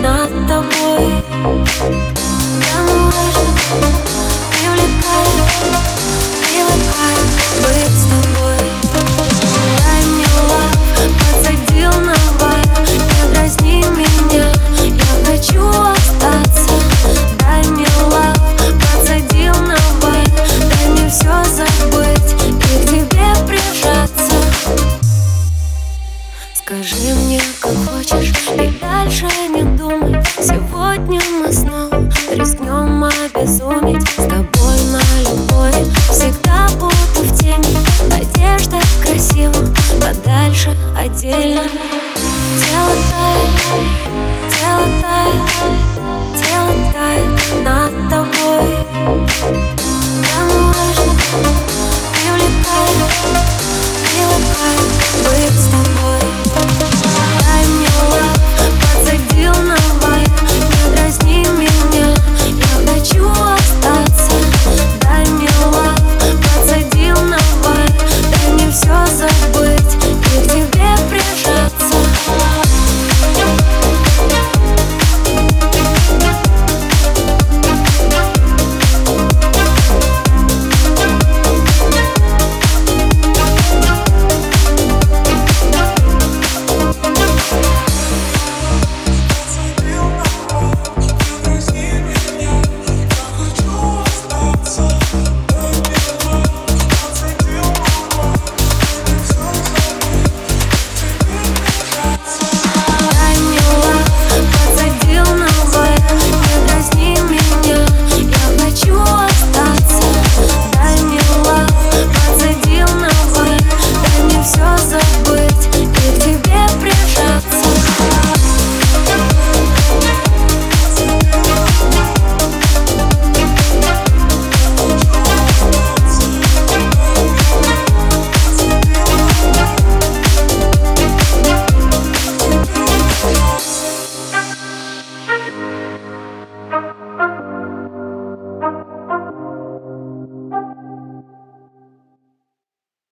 над тобой. Я мурашек, привлекаю, привыкаю быть с тобой. Я мила, подсадил на бар, не дразни меня. Я хочу остаться, дай мне лав, подсадил на бар Дай мне все забыть и к тебе прижаться. Скажи мне, как хочешь, и дальше не Сегодня мы снова рискнем обезумить С тобой на любовь всегда буду в теме Надежда красива, подальше отдельно.